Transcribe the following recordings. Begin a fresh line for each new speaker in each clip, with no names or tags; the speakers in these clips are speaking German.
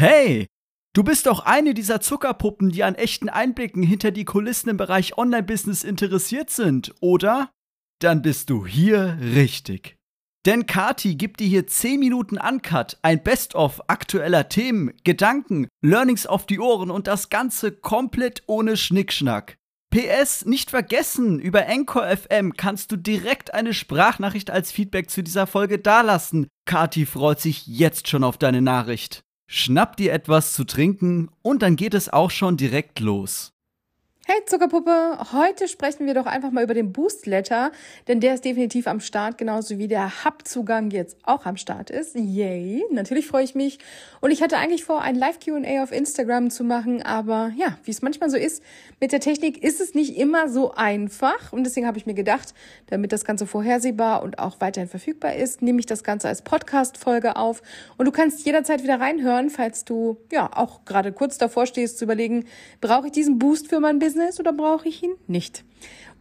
Hey, du bist doch eine dieser Zuckerpuppen, die an echten Einblicken hinter die Kulissen im Bereich Online-Business interessiert sind, oder? Dann bist du hier richtig. Denn Kati gibt dir hier 10 Minuten Uncut, ein Best-of aktueller Themen, Gedanken, Learnings auf die Ohren und das Ganze komplett ohne Schnickschnack. PS, nicht vergessen, über Anchor FM kannst du direkt eine Sprachnachricht als Feedback zu dieser Folge dalassen. Kati freut sich jetzt schon auf deine Nachricht. Schnapp dir etwas zu trinken und dann geht es auch schon direkt los.
Hey Zuckerpuppe, heute sprechen wir doch einfach mal über den Boost Letter, denn der ist definitiv am Start, genauso wie der Hub-Zugang jetzt auch am Start ist. Yay, natürlich freue ich mich. Und ich hatte eigentlich vor, ein Live-QA auf Instagram zu machen, aber ja, wie es manchmal so ist, mit der Technik ist es nicht immer so einfach. Und deswegen habe ich mir gedacht, damit das Ganze vorhersehbar und auch weiterhin verfügbar ist, nehme ich das Ganze als Podcast-Folge auf. Und du kannst jederzeit wieder reinhören, falls du ja auch gerade kurz davor stehst zu überlegen, brauche ich diesen Boost für mein Business? Ist oder brauche ich ihn nicht?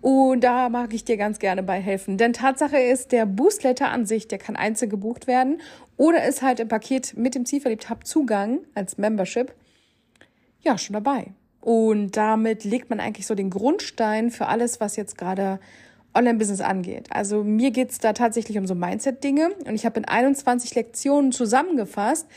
Und da mag ich dir ganz gerne bei helfen. Denn Tatsache ist, der Boostletter an sich, der kann einzeln gebucht werden oder ist halt im Paket mit dem Zielverliebt Hub Zugang als Membership ja schon dabei. Und damit legt man eigentlich so den Grundstein für alles, was jetzt gerade Online-Business angeht. Also mir geht's da tatsächlich um so Mindset-Dinge und ich habe in 21 Lektionen zusammengefasst,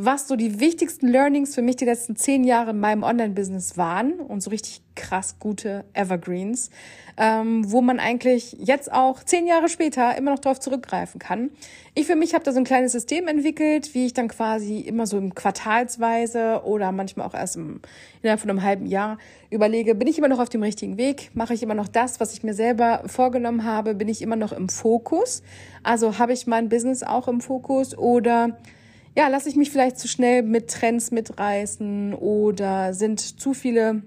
was so die wichtigsten Learnings für mich die letzten zehn Jahre in meinem Online-Business waren und so richtig krass gute Evergreens, ähm, wo man eigentlich jetzt auch zehn Jahre später immer noch darauf zurückgreifen kann. Ich für mich habe da so ein kleines System entwickelt, wie ich dann quasi immer so im Quartalsweise oder manchmal auch erst im, innerhalb von einem halben Jahr überlege, bin ich immer noch auf dem richtigen Weg? Mache ich immer noch das, was ich mir selber vorgenommen habe? Bin ich immer noch im Fokus? Also habe ich mein Business auch im Fokus oder ja, lasse ich mich vielleicht zu schnell mit Trends mitreißen oder sind zu viele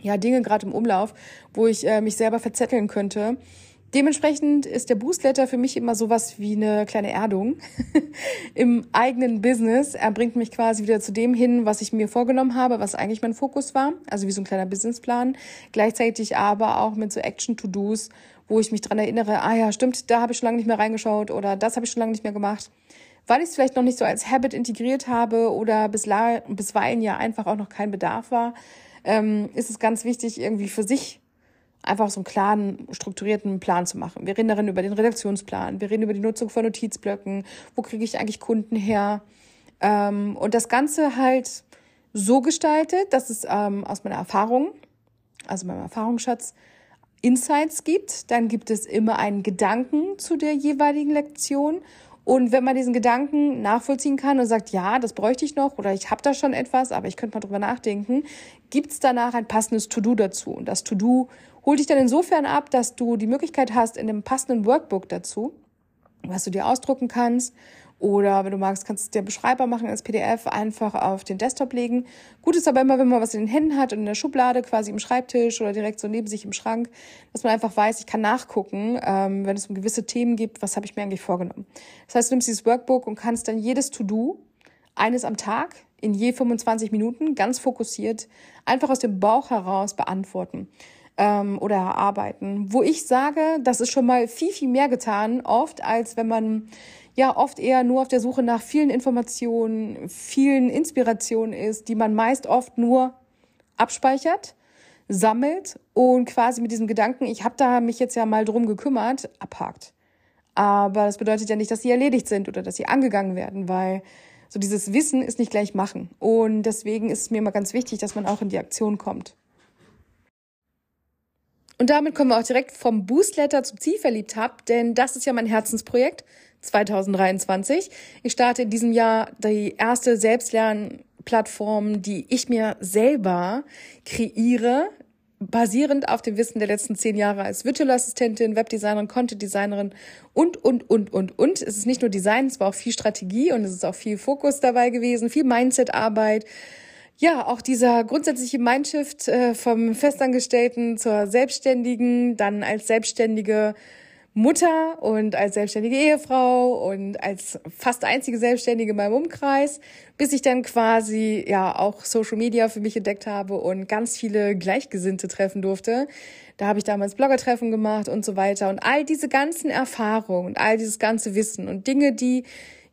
ja, Dinge gerade im Umlauf, wo ich äh, mich selber verzetteln könnte. Dementsprechend ist der Boostletter für mich immer sowas wie eine kleine Erdung im eigenen Business. Er bringt mich quasi wieder zu dem hin, was ich mir vorgenommen habe, was eigentlich mein Fokus war. Also wie so ein kleiner Businessplan. Gleichzeitig aber auch mit so Action-To-Dos, wo ich mich dran erinnere, ah ja, stimmt, da habe ich schon lange nicht mehr reingeschaut oder das habe ich schon lange nicht mehr gemacht weil ich es vielleicht noch nicht so als Habit integriert habe oder bisweilen ja einfach auch noch kein Bedarf war, ähm, ist es ganz wichtig, irgendwie für sich einfach so einen klaren, strukturierten Plan zu machen. Wir reden darin über den Redaktionsplan, wir reden über die Nutzung von Notizblöcken, wo kriege ich eigentlich Kunden her ähm, und das Ganze halt so gestaltet, dass es ähm, aus meiner Erfahrung, also meinem Erfahrungsschatz, Insights gibt. Dann gibt es immer einen Gedanken zu der jeweiligen Lektion und wenn man diesen Gedanken nachvollziehen kann und sagt, ja, das bräuchte ich noch oder ich habe da schon etwas, aber ich könnte mal drüber nachdenken, gibt es danach ein passendes To-Do dazu. Und das To-Do holt dich dann insofern ab, dass du die Möglichkeit hast, in einem passenden Workbook dazu, was du dir ausdrucken kannst oder wenn du magst, kannst du dir beschreibbar machen als PDF, einfach auf den Desktop legen. Gut ist aber immer, wenn man was in den Händen hat und in der Schublade, quasi im Schreibtisch oder direkt so neben sich im Schrank, dass man einfach weiß, ich kann nachgucken, ähm, wenn es um gewisse Themen gibt, was habe ich mir eigentlich vorgenommen. Das heißt, du nimmst dieses Workbook und kannst dann jedes To-Do, eines am Tag, in je 25 Minuten, ganz fokussiert, einfach aus dem Bauch heraus beantworten ähm, oder erarbeiten. Wo ich sage, das ist schon mal viel, viel mehr getan, oft, als wenn man ja oft eher nur auf der Suche nach vielen Informationen, vielen Inspirationen ist, die man meist oft nur abspeichert, sammelt und quasi mit diesem Gedanken, ich habe da mich jetzt ja mal drum gekümmert, abhakt. Aber das bedeutet ja nicht, dass sie erledigt sind oder dass sie angegangen werden, weil so dieses Wissen ist nicht gleich machen. Und deswegen ist es mir immer ganz wichtig, dass man auch in die Aktion kommt. Und damit kommen wir auch direkt vom Boostletter zum Zielverliebt Hub, denn das ist ja mein Herzensprojekt 2023. Ich starte in diesem Jahr die erste Selbstlernplattform, die ich mir selber kreiere, basierend auf dem Wissen der letzten zehn Jahre als Virtual Assistentin, Webdesignerin, Content Designerin und, und, und, und, und. Es ist nicht nur Design, es war auch viel Strategie und es ist auch viel Fokus dabei gewesen, viel Mindset-Arbeit. Ja, auch dieser grundsätzliche Mindshift äh, vom Festangestellten zur Selbstständigen, dann als Selbstständige Mutter und als selbstständige Ehefrau und als fast einzige Selbstständige in meinem Umkreis, bis ich dann quasi ja auch Social Media für mich entdeckt habe und ganz viele Gleichgesinnte treffen durfte. Da habe ich damals Bloggertreffen gemacht und so weiter und all diese ganzen Erfahrungen und all dieses ganze Wissen und Dinge, die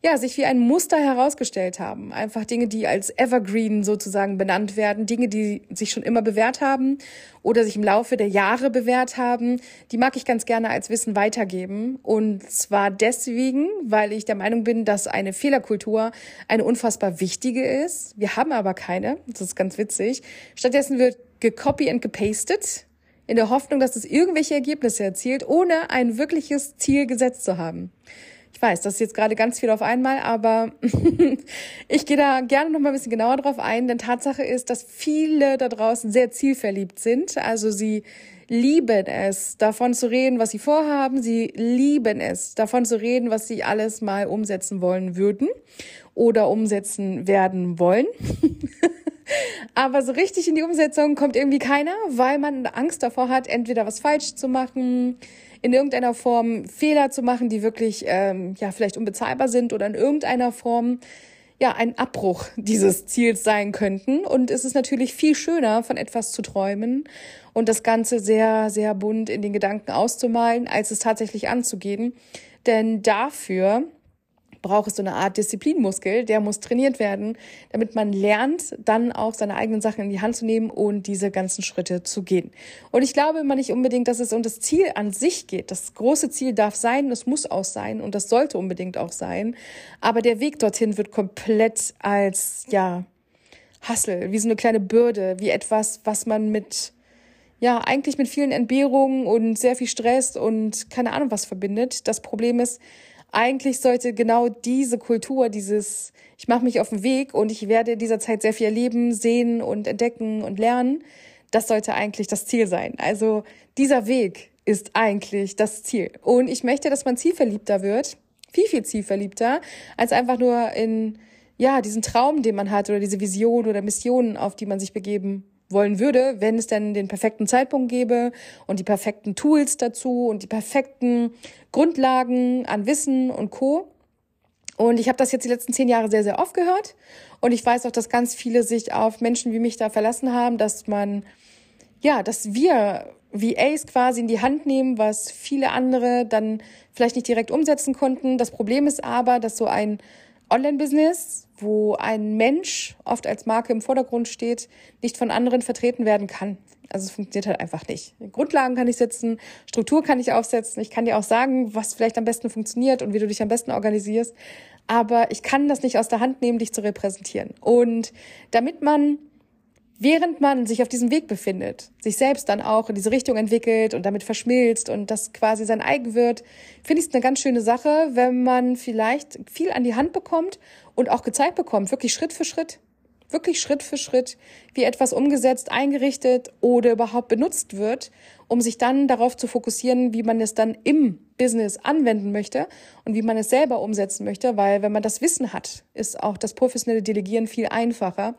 ja, sich wie ein Muster herausgestellt haben. Einfach Dinge, die als Evergreen sozusagen benannt werden, Dinge, die sich schon immer bewährt haben oder sich im Laufe der Jahre bewährt haben, die mag ich ganz gerne als Wissen weitergeben. Und zwar deswegen, weil ich der Meinung bin, dass eine Fehlerkultur eine unfassbar wichtige ist. Wir haben aber keine. Das ist ganz witzig. Stattdessen wird gecopy and gepastet in der Hoffnung, dass es irgendwelche Ergebnisse erzielt, ohne ein wirkliches Ziel gesetzt zu haben. Ich weiß, das ist jetzt gerade ganz viel auf einmal, aber ich gehe da gerne noch mal ein bisschen genauer drauf ein, denn Tatsache ist, dass viele da draußen sehr zielverliebt sind. Also sie lieben es, davon zu reden, was sie vorhaben. Sie lieben es, davon zu reden, was sie alles mal umsetzen wollen würden oder umsetzen werden wollen. Aber so richtig in die Umsetzung kommt irgendwie keiner, weil man Angst davor hat, entweder was falsch zu machen, in irgendeiner Form Fehler zu machen, die wirklich ähm, ja vielleicht unbezahlbar sind oder in irgendeiner Form ja ein Abbruch dieses Ziels sein könnten. Und es ist natürlich viel schöner, von etwas zu träumen und das Ganze sehr, sehr bunt in den Gedanken auszumalen, als es tatsächlich anzugehen. Denn dafür braucht es so eine Art Disziplinmuskel, der muss trainiert werden, damit man lernt, dann auch seine eigenen Sachen in die Hand zu nehmen und diese ganzen Schritte zu gehen. Und ich glaube immer nicht unbedingt, dass es um das Ziel an sich geht. Das große Ziel darf sein, es muss auch sein und das sollte unbedingt auch sein. Aber der Weg dorthin wird komplett als, ja, Hassel, wie so eine kleine Bürde, wie etwas, was man mit ja, eigentlich mit vielen Entbehrungen und sehr viel Stress und keine Ahnung was verbindet. Das Problem ist, eigentlich sollte genau diese Kultur, dieses, ich mache mich auf den Weg und ich werde in dieser Zeit sehr viel erleben, sehen und entdecken und lernen, das sollte eigentlich das Ziel sein. Also dieser Weg ist eigentlich das Ziel. Und ich möchte, dass man zielverliebter wird, viel, viel zielverliebter, als einfach nur in, ja, diesen Traum, den man hat oder diese Vision oder Mission, auf die man sich begeben wollen würde, wenn es denn den perfekten Zeitpunkt gäbe und die perfekten Tools dazu und die perfekten Grundlagen an Wissen und Co. Und ich habe das jetzt die letzten zehn Jahre sehr, sehr oft gehört. Und ich weiß auch, dass ganz viele sich auf Menschen wie mich da verlassen haben, dass man, ja, dass wir VAs quasi in die Hand nehmen, was viele andere dann vielleicht nicht direkt umsetzen konnten. Das Problem ist aber, dass so ein Online-Business, wo ein Mensch oft als Marke im Vordergrund steht, nicht von anderen vertreten werden kann. Also es funktioniert halt einfach nicht. Grundlagen kann ich setzen, Struktur kann ich aufsetzen, ich kann dir auch sagen, was vielleicht am besten funktioniert und wie du dich am besten organisierst, aber ich kann das nicht aus der Hand nehmen, dich zu repräsentieren. Und damit man während man sich auf diesem Weg befindet, sich selbst dann auch in diese Richtung entwickelt und damit verschmilzt und das quasi sein eigen wird, finde ich es eine ganz schöne Sache, wenn man vielleicht viel an die Hand bekommt und auch gezeigt bekommt, wirklich Schritt für Schritt, wirklich Schritt für Schritt, wie etwas umgesetzt, eingerichtet oder überhaupt benutzt wird, um sich dann darauf zu fokussieren, wie man es dann im Business anwenden möchte und wie man es selber umsetzen möchte, weil wenn man das Wissen hat, ist auch das professionelle Delegieren viel einfacher.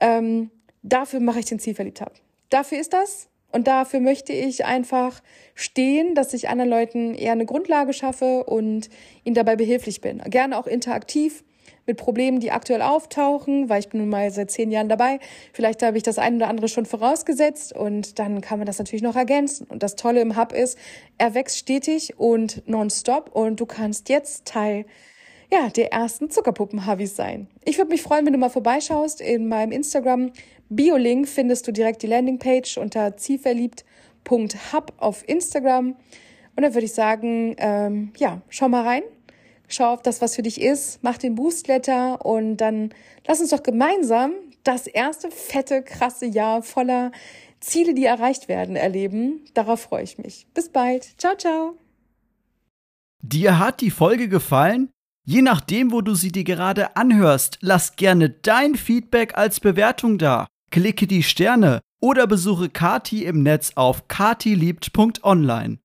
Ähm, dafür mache ich den Zielverliebt habe. Dafür ist das. Und dafür möchte ich einfach stehen, dass ich anderen Leuten eher eine Grundlage schaffe und ihnen dabei behilflich bin. Gerne auch interaktiv mit Problemen, die aktuell auftauchen, weil ich bin nun mal seit zehn Jahren dabei. Vielleicht habe ich das eine oder andere schon vorausgesetzt und dann kann man das natürlich noch ergänzen. Und das Tolle im Hub ist, er wächst stetig und nonstop und du kannst jetzt Teil ja, der ersten Zuckerpuppen-Havis sein. Ich würde mich freuen, wenn du mal vorbeischaust. In meinem Instagram Bio-Link findest du direkt die Landingpage unter zielverliebt.hub auf Instagram. Und dann würde ich sagen, ähm, ja, schau mal rein. Schau auf das, was für dich ist. Mach den Boostletter und dann lass uns doch gemeinsam das erste fette, krasse Jahr voller Ziele, die erreicht werden, erleben. Darauf freue ich mich. Bis bald. Ciao, ciao.
Dir hat die Folge gefallen? Je nachdem, wo du sie dir gerade anhörst, lass gerne dein Feedback als Bewertung da. Klicke die Sterne oder besuche Kati im Netz auf katiliebt.online.